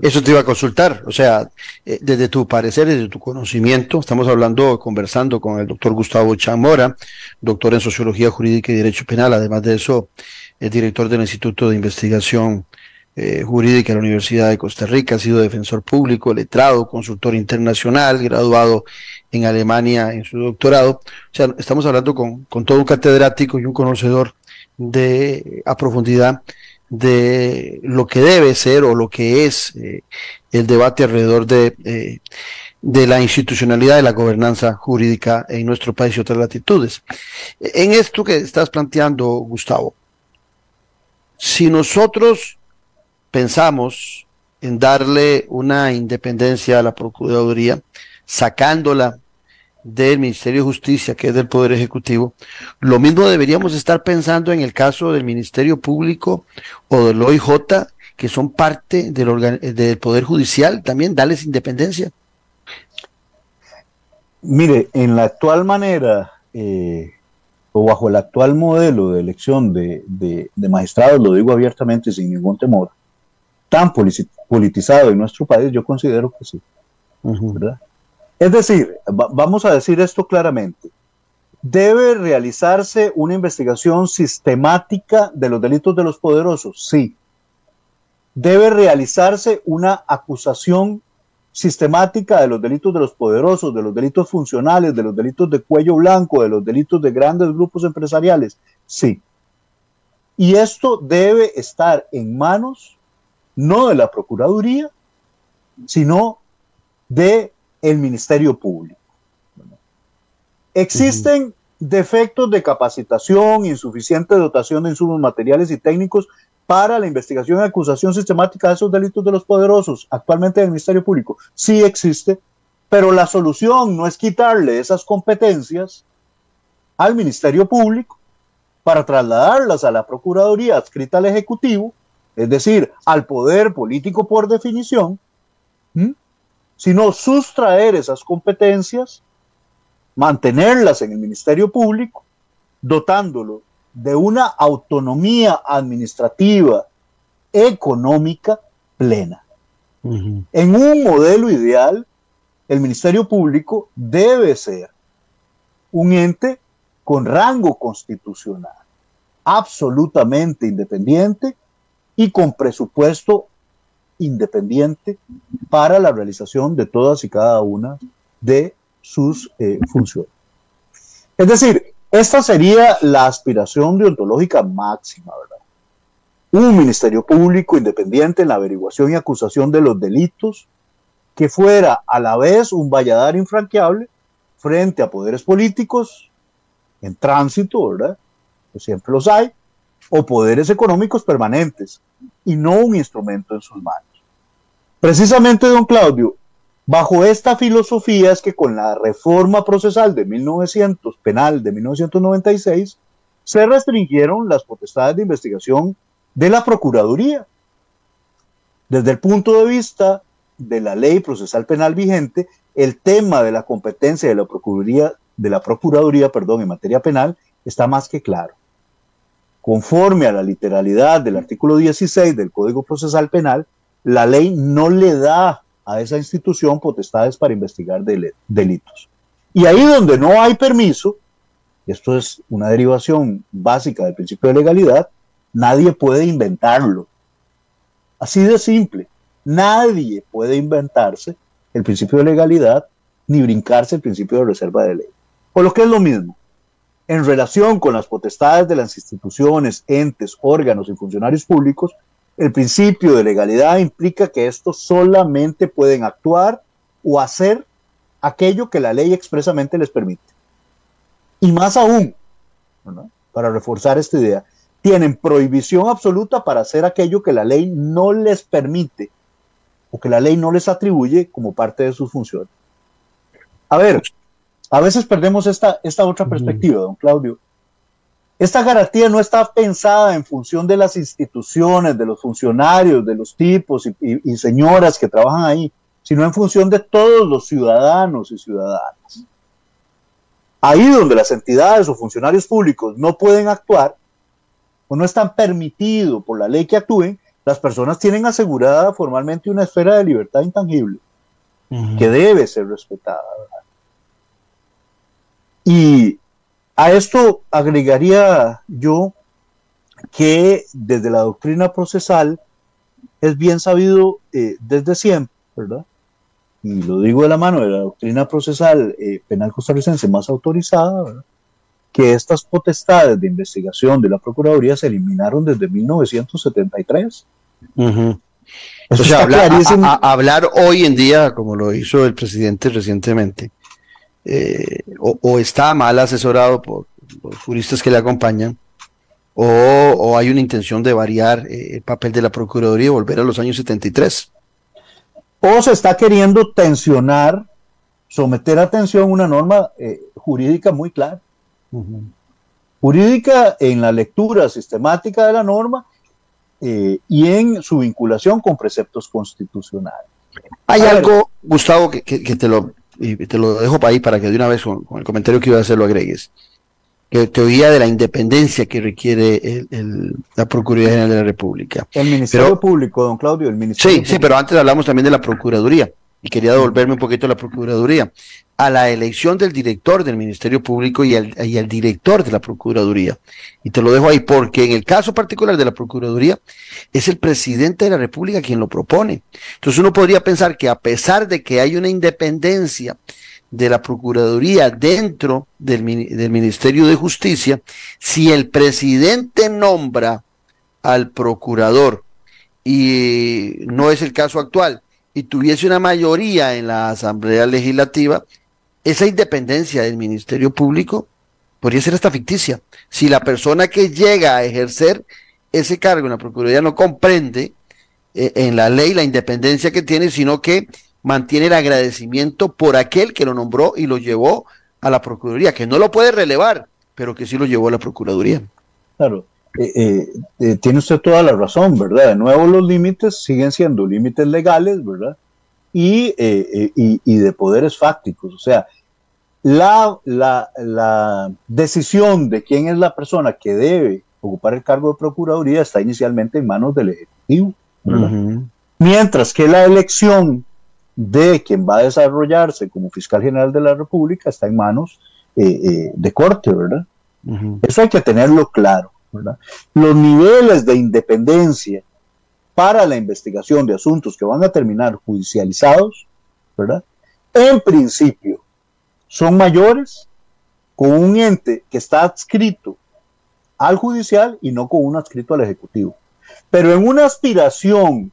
Eso te iba a consultar, o sea, eh, desde tu parecer, desde tu conocimiento, estamos hablando, conversando con el doctor Gustavo Chamora, doctor en Sociología Jurídica y Derecho Penal, además de eso, es director del Instituto de Investigación eh, Jurídica de la Universidad de Costa Rica, ha sido defensor público, letrado, consultor internacional, graduado en Alemania en su doctorado. O sea, estamos hablando con, con todo un catedrático y un conocedor de a profundidad de lo que debe ser o lo que es eh, el debate alrededor de, eh, de la institucionalidad de la gobernanza jurídica en nuestro país y otras latitudes. En esto que estás planteando, Gustavo, si nosotros pensamos en darle una independencia a la Procuraduría, sacándola del Ministerio de Justicia, que es del Poder Ejecutivo, lo mismo deberíamos estar pensando en el caso del Ministerio Público o del OIJ, que son parte del, del Poder Judicial, también darles independencia. Mire, en la actual manera, eh, o bajo el actual modelo de elección de, magistrados, lo digo abiertamente sin ningún temor, tan politizado en nuestro país, yo considero que sí. ¿verdad? Es decir, vamos a decir esto claramente. ¿Debe realizarse una investigación sistemática de los delitos de los poderosos? Sí. ¿Debe realizarse una acusación sistemática de los delitos de los poderosos, de los delitos funcionales, de los delitos de cuello blanco, de los delitos de grandes grupos empresariales? Sí. Y esto debe estar en manos no de la Procuraduría, sino de el Ministerio Público. Existen defectos de capacitación, insuficiente dotación de insumos materiales y técnicos para la investigación y acusación sistemática de esos delitos de los poderosos actualmente en el Ministerio Público. Sí existe, pero la solución no es quitarle esas competencias al Ministerio Público para trasladarlas a la Procuraduría adscrita al Ejecutivo, es decir, al poder político por definición, sino sustraer esas competencias, mantenerlas en el Ministerio Público, dotándolo de una autonomía administrativa, económica plena. En un modelo ideal, el Ministerio Público debe ser un ente con rango constitucional, absolutamente independiente y con presupuesto independiente para la realización de todas y cada una de sus eh, funciones. Es decir, esta sería la aspiración deontológica máxima, ¿verdad? Un ministerio público independiente en la averiguación y acusación de los delitos, que fuera a la vez un valladar infranqueable frente a poderes políticos en tránsito, ¿verdad? Que siempre los hay, o poderes económicos permanentes, y no un instrumento en sus manos. Precisamente, don Claudio, Bajo esta filosofía es que con la reforma procesal de 1900, penal de 1996, se restringieron las potestades de investigación de la Procuraduría. Desde el punto de vista de la ley procesal penal vigente, el tema de la competencia de la Procuraduría, de la Procuraduría perdón, en materia penal está más que claro. Conforme a la literalidad del artículo 16 del Código Procesal Penal, la ley no le da a esa institución potestades para investigar delitos. Y ahí donde no hay permiso, esto es una derivación básica del principio de legalidad, nadie puede inventarlo. Así de simple. Nadie puede inventarse el principio de legalidad ni brincarse el principio de reserva de ley. O lo que es lo mismo, en relación con las potestades de las instituciones, entes, órganos y funcionarios públicos, el principio de legalidad implica que estos solamente pueden actuar o hacer aquello que la ley expresamente les permite. Y más aún, para reforzar esta idea, tienen prohibición absoluta para hacer aquello que la ley no les permite o que la ley no les atribuye como parte de sus funciones. A ver, a veces perdemos esta, esta otra perspectiva, don Claudio, esta garantía no está pensada en función de las instituciones, de los funcionarios, de los tipos y, señoras que trabajan ahí, sino en función de todos los ciudadanos y ciudadanas. Ahí donde las entidades o funcionarios públicos no pueden actuar o no están permitidos por la ley que actúen, las personas tienen asegurada formalmente una esfera de libertad intangible que debe ser respetada. Y a esto agregaría yo que desde la doctrina procesal es bien sabido eh, desde siempre, ¿verdad? Y lo digo de la mano de la doctrina procesal eh, penal costarricense más autorizada, ¿verdad? que estas potestades de investigación de la Procuraduría se eliminaron desde 1973. O sea, hablar hoy en día, como lo hizo el presidente recientemente, eh, o, está mal asesorado por los juristas que le acompañan, o, hay una intención de variar eh, el papel de la Procuraduría y volver a los años 73. O se está queriendo tensionar, someter a tensión una norma eh, jurídica muy clara. Jurídica en la lectura sistemática de la norma y en su vinculación con preceptos constitucionales. Hay algo, Gustavo, que, te lo y te lo dejo para ahí para que de una vez con, el comentario que iba a hacer lo agregues, que teoría de la independencia que requiere el, la Procuraduría General de la República. El Ministerio Público, don Claudio, el Ministerio Sí, sí, pero antes hablamos también de la Procuraduría. y quería devolverme un poquito a la Procuraduría, a la elección del director del Ministerio Público y al, y al, director de la Procuraduría. Y te lo dejo ahí porque en el caso particular de la Procuraduría es el presidente de la República quien lo propone. Entonces uno podría pensar que a pesar de que hay una independencia de la Procuraduría dentro del, del Ministerio de Justicia, si el presidente nombra al procurador y no es el caso actual, y tuviese una mayoría en la Asamblea Legislativa, esa independencia del Ministerio Público podría ser hasta ficticia. Si la persona que llega a ejercer ese cargo en la Procuraduría no comprende eh, en la ley la independencia que tiene, sino que mantiene el agradecimiento por aquel que lo nombró y lo llevó a la Procuraduría, que no lo puede relevar, pero que sí lo llevó a la Procuraduría. Claro, eh, eh, tiene usted toda la razón, ¿verdad? De nuevo, los límites siguen siendo límites legales, ¿verdad? Y, y, de poderes fácticos. O sea, la, la, decisión de quién es la persona que debe ocupar el cargo de Procuraduría está inicialmente en manos del Ejecutivo. Mientras que la elección de quien va a desarrollarse como fiscal general de la República está en manos eh, eh, de corte, ¿verdad? Eso hay que tenerlo claro, ¿verdad? Los niveles de independencia para la investigación de asuntos que van a terminar judicializados, ¿verdad? En principio, son mayores con un ente que está adscrito al judicial y no con uno adscrito al ejecutivo. Pero en una aspiración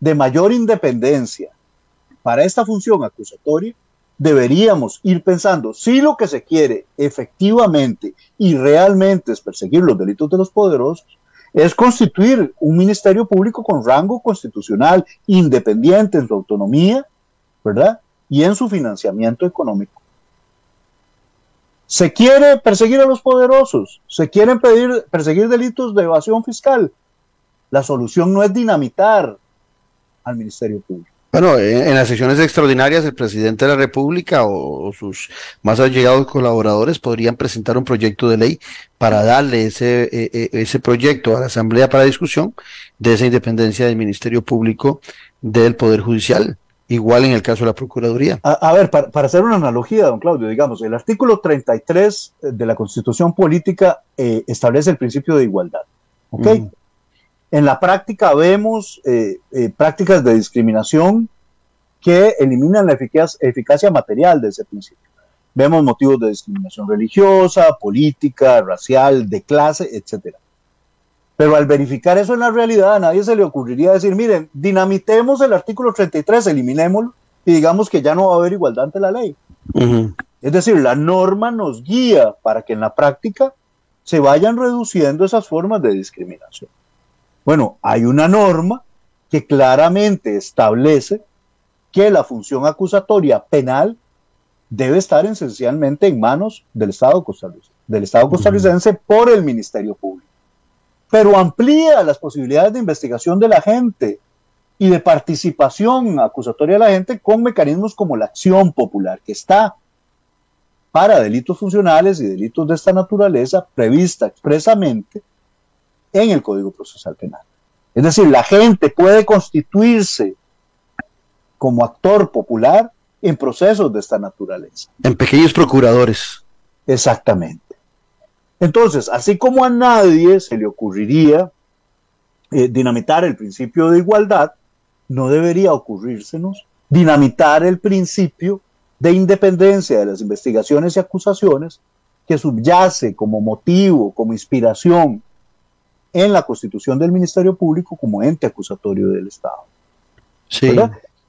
de mayor independencia para esta función acusatoria, deberíamos ir pensando si lo que se quiere efectivamente y realmente es perseguir los delitos de los poderosos, es constituir un ministerio público con rango constitucional, independiente en su autonomía, ¿verdad? Y en su financiamiento económico. Se quiere perseguir a los poderosos, se quieren pedir, perseguir delitos de evasión fiscal. La solución no es dinamitar al Ministerio Público. Bueno, en, las sesiones extraordinarias el presidente de la República o, sus más allegados colaboradores podrían presentar un proyecto de ley para darle e, e, ese proyecto a la Asamblea para discusión de esa independencia del Ministerio Público del Poder Judicial. Igual en el caso de la Procuraduría. A, ver, para, hacer una analogía, don Claudio, digamos, el artículo 33 de la Constitución Política eh, establece el principio de igualdad. ¿Ok? En la práctica vemos eh, eh, prácticas de discriminación que eliminan la eficacia material de ese principio. Vemos motivos de discriminación religiosa, política, racial, de clase, etcétera. Pero al verificar eso en la realidad, a nadie se le ocurriría decir, miren, dinamitemos el artículo 33, eliminémoslo y digamos que ya no va a haber igualdad ante la ley. Es decir, la norma nos guía para que en la práctica se vayan reduciendo esas formas de discriminación. Bueno, hay una norma que claramente establece que la función acusatoria penal debe estar esencialmente en manos del Estado costarricense, del Estado costarricense por el Ministerio Público pero amplía las posibilidades de investigación de la gente y de participación acusatoria de la gente con mecanismos como la acción popular, que está para delitos funcionales y delitos de esta naturaleza prevista expresamente en el Código Procesal Penal. Es decir, la gente puede constituirse como actor popular en procesos de esta naturaleza. En pequeños procuradores. Exactamente. Entonces, así como a nadie se le ocurriría eh, dinamitar el principio de igualdad, no debería ocurrírsenos dinamitar el principio de independencia de las investigaciones y acusaciones que subyace como motivo, como inspiración en la constitución del Ministerio Público como ente acusatorio del Estado. Sí.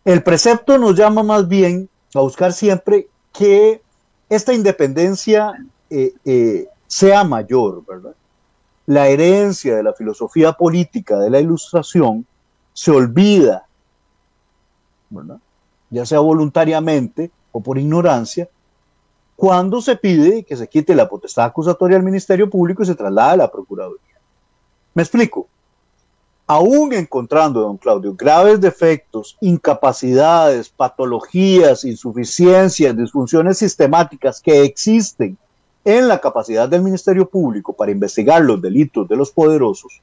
El precepto nos llama más bien a buscar siempre que esta independencia eh, eh, sea mayor, ¿verdad? La herencia de la filosofía política de la ilustración se olvida, ¿verdad? Ya sea voluntariamente o por ignorancia, cuando se pide que se quite la potestad acusatoria al Ministerio Público y se traslade a la Procuraduría. Me explico. Aún encontrando, don Claudio, graves defectos, incapacidades, patologías, insuficiencias, disfunciones sistemáticas que existen en la capacidad del Ministerio Público para investigar los delitos de los poderosos,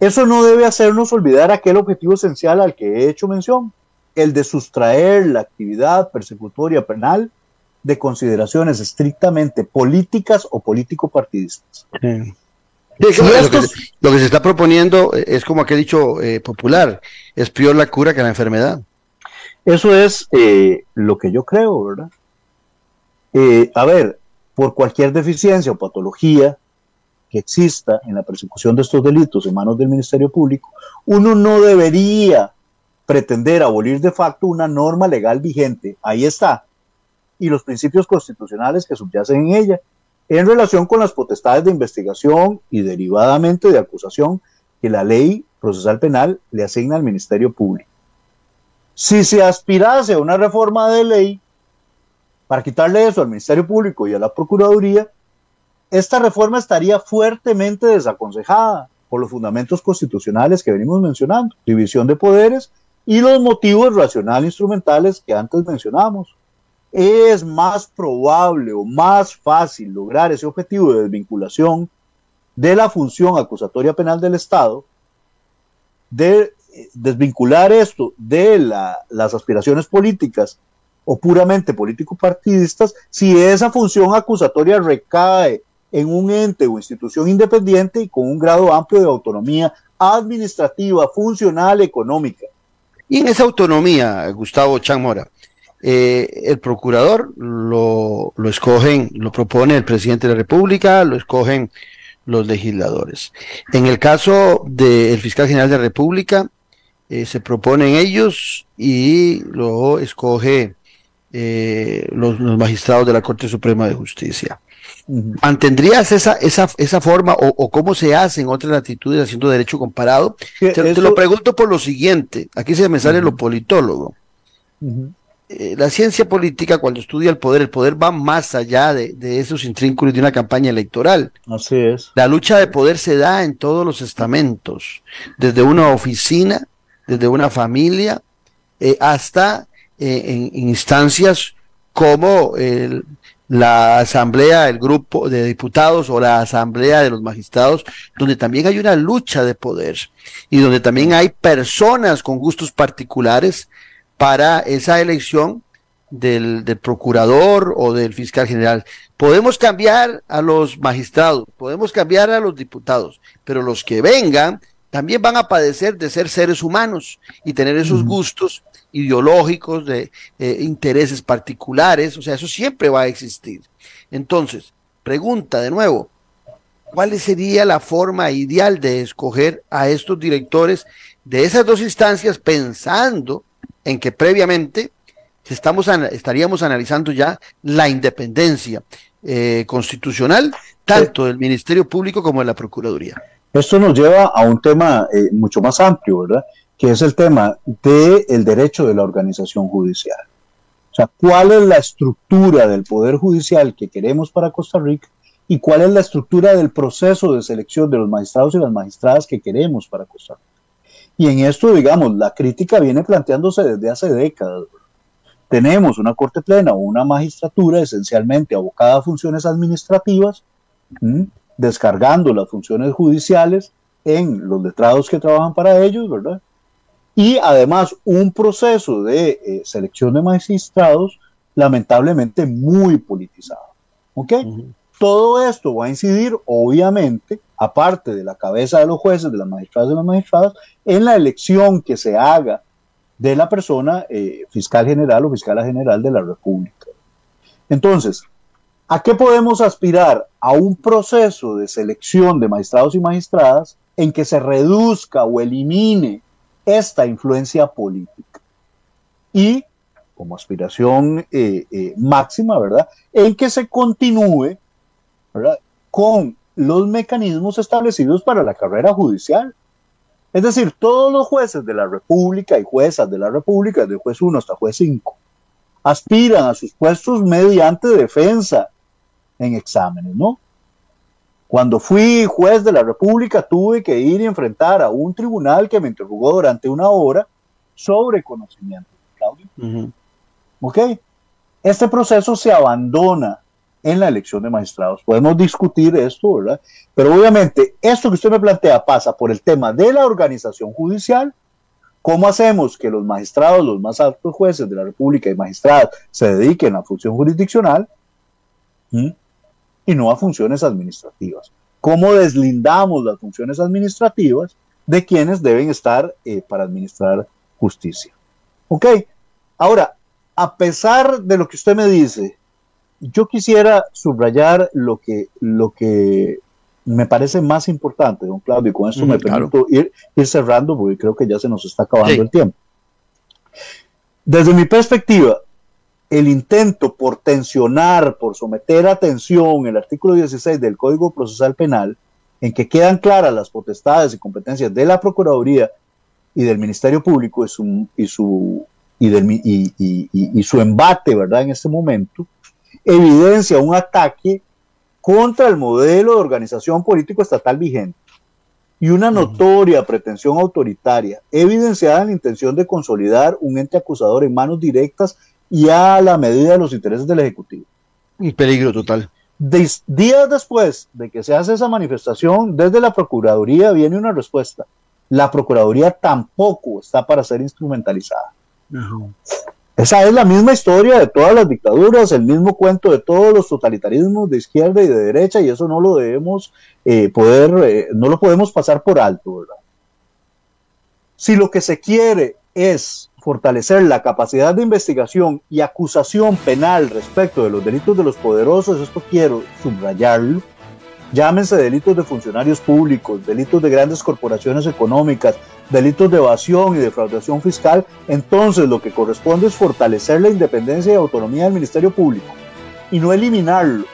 Eso no debe hacernos olvidar aquel objetivo esencial al que he hecho mención, el de sustraer la actividad persecutoria penal de consideraciones estrictamente políticas o político-partidistas. lo, que, se está proponiendo es como aquel dicho eh, popular, es peor la cura que la enfermedad. Eso es eh, lo que yo creo, ¿verdad? Eh, a ver, por cualquier deficiencia o patología que exista en la persecución de estos delitos en manos del Ministerio Público, uno no debería pretender abolir de facto una norma legal vigente. Ahí está. Y los principios constitucionales que subyacen en ella, en relación con las potestades de investigación y derivadamente de acusación que la ley procesal penal le asigna al Ministerio Público. Si se aspirase a una reforma de ley para quitarle eso al Ministerio Público y a la Procuraduría, esta reforma estaría fuertemente desaconsejada por los fundamentos constitucionales que venimos mencionando, división de poderes y los motivos racionales instrumentales que antes mencionamos. Es más probable o más fácil lograr ese objetivo de desvinculación de la función acusatoria penal del Estado, de desvincular esto de las aspiraciones políticas o puramente político-partidistas, si esa función acusatoria recae en un ente o institución independiente y con un grado amplio de autonomía administrativa, funcional, económica. Y en esa autonomía, Gustavo Chamora, eh, el procurador lo, lo escogen, lo propone el presidente de la República, lo escogen los legisladores. En el caso del fiscal general de la República, eh, se proponen ellos y lo escoge eh, los, magistrados de la Corte Suprema de Justicia. ¿Mantendrías esa, esa, esa forma o, cómo se hace en otras latitudes haciendo derecho comparado? te, lo pregunto por lo siguiente, aquí se me sale lo politólogo. Eh, la ciencia política, cuando estudia el poder, el poder va más allá de, de, esos intrínculos de una campaña electoral. Así es. La lucha de poder se da en todos los estamentos, desde una oficina desde una familia eh, hasta en, instancias como la asamblea, el grupo de diputados o la asamblea de los magistrados, donde también hay una lucha de poder y donde también hay personas con gustos particulares para esa elección del, del, procurador o del fiscal general. Podemos cambiar a los magistrados, podemos cambiar a los diputados, pero los que vengan también van a padecer de ser seres humanos y tener esos gustos ideológicos, de eh, intereses particulares, o sea, eso siempre va a existir. Entonces, pregunta de nuevo, ¿cuál sería la forma ideal de escoger a estos directores de esas dos instancias pensando en que previamente estamos, estaríamos analizando ya la independencia eh, constitucional tanto del Ministerio Público como de la Procuraduría? Esto nos lleva a un tema eh, mucho más amplio, ¿verdad? Que es el tema del derecho de la organización judicial. O sea, ¿cuál es la estructura del Poder Judicial que queremos para Costa Rica? ¿Y cuál es la estructura del proceso de selección de los magistrados y las magistradas que queremos para Costa Rica? Y en esto, digamos, la crítica viene planteándose desde hace décadas. Tenemos una Corte Plena o una magistratura esencialmente abocada a funciones administrativas, descargando las funciones judiciales en los letrados que trabajan para ellos, ¿verdad? Y además un proceso de eh, selección de magistrados lamentablemente muy politizado. ¿Ok? Todo esto va a incidir, obviamente, aparte de la cabeza de los jueces, de las magistradas y de las magistradas, en la elección que se haga de la persona eh, fiscal general o fiscal general de la República. Entonces, ¿A qué podemos aspirar? A un proceso de selección de magistrados y magistradas en que se reduzca o elimine esta influencia política. Y como aspiración eh, eh, máxima, ¿verdad? En que se continúe, ¿verdad? Con los mecanismos establecidos para la carrera judicial. Es decir, todos los jueces de la República y juezas de la República, de juez 1 hasta juez 5, aspiran a sus puestos mediante defensa en exámenes, ¿no? Cuando fui juez de la República tuve que ir y enfrentar a un tribunal que me interrogó durante una hora sobre conocimiento. Claudio. ¿Ok? Este proceso se abandona en la elección de magistrados. Podemos discutir esto, ¿verdad? Pero obviamente esto que usted me plantea pasa por el tema de la organización judicial. ¿Cómo hacemos que los magistrados, los más altos jueces de la República y magistradas se dediquen a la función jurisdiccional y no a funciones administrativas? ¿Cómo deslindamos las funciones administrativas de quienes deben estar eh, para administrar justicia? Ok, ahora, a pesar de lo que usted me dice, yo quisiera subrayar lo que, lo que me parece más importante, don Claudio, y con esto me permito ir, ir, cerrando porque creo que ya se nos está acabando el tiempo. Desde mi perspectiva, el intento por tensionar, por someter a tensión el artículo 16 del Código Procesal Penal, en que quedan claras las potestades y competencias de la Procuraduría y del Ministerio Público y su, y su, y, del, y, y su embate, ¿verdad? En este momento, evidencia un ataque contra el modelo de organización político estatal vigente y una notoria pretensión autoritaria, evidenciada en la intención de consolidar un ente acusador en manos directas y a la medida de los intereses del Ejecutivo. Un peligro total. días después de que se hace esa manifestación, desde la Procuraduría viene una respuesta. La Procuraduría tampoco está para ser instrumentalizada. Esa es la misma historia de todas las dictaduras, el mismo cuento de todos los totalitarismos de izquierda y de derecha, y eso no lo debemos eh, poder, eh, no lo podemos pasar por alto, ¿verdad? Si lo que se quiere es fortalecer la capacidad de investigación y acusación penal respecto de los delitos de los poderosos, esto quiero subrayarlo, llámense delitos de funcionarios públicos, delitos de grandes corporaciones económicas, delitos de evasión y defraudación fiscal, entonces lo que corresponde es fortalecer la independencia y autonomía del Ministerio Público y no eliminarlo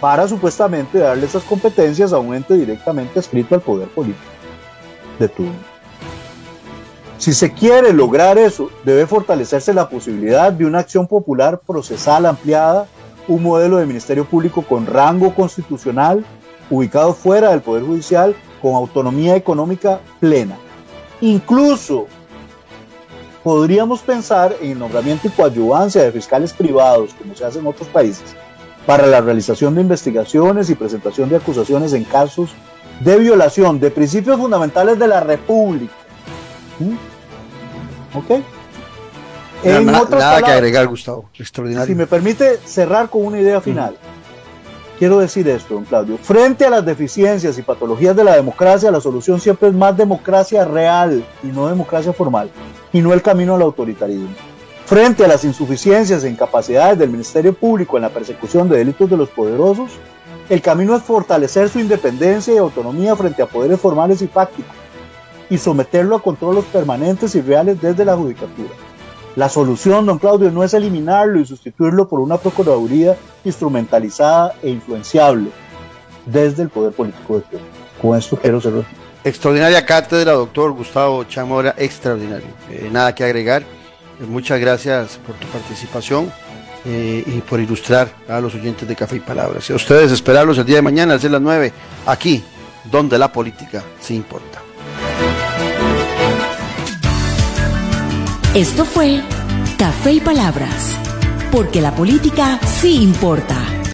para supuestamente darle esas competencias a un ente directamente adscrito al poder político de turno. Si se quiere lograr eso, debe fortalecerse la posibilidad de una acción popular procesal ampliada, un modelo de Ministerio Público con rango constitucional, ubicado fuera del Poder Judicial, con autonomía económica plena. Incluso podríamos pensar en el nombramiento y coadyuvancia de fiscales privados, como se hace en otros países, para la realización de investigaciones y presentación de acusaciones en casos de violación de principios fundamentales de la República. ¿Mm? ¿Ok? nada, que agregar, Gustavo. Extraordinario. Si me permite cerrar con una idea final. Quiero decir esto, don Claudio. Frente a las deficiencias y patologías de la democracia, la solución siempre es más democracia real y no democracia formal, y no el camino al autoritarismo. Frente a las insuficiencias e incapacidades del Ministerio Público en la persecución de delitos de los poderosos, el camino es fortalecer su independencia y autonomía frente a poderes formales y fácticos y someterlo a controles permanentes y reales desde la judicatura. La solución, don Claudio, no es eliminarlo y sustituirlo por una Procuraduría instrumentalizada e influenciable desde el poder político de Cuba. Con esto quiero cerrar. Extraordinaria cátedra, doctor Gustavo Chamora, extraordinario. Eh, nada que agregar. Eh, muchas gracias por tu participación eh, y por ilustrar a los oyentes de Café y Palabras. Y a ustedes esperarlos el día de mañana a las 9, aquí, donde la política sí importa. Esto fue Café y Palabras, porque la política sí importa.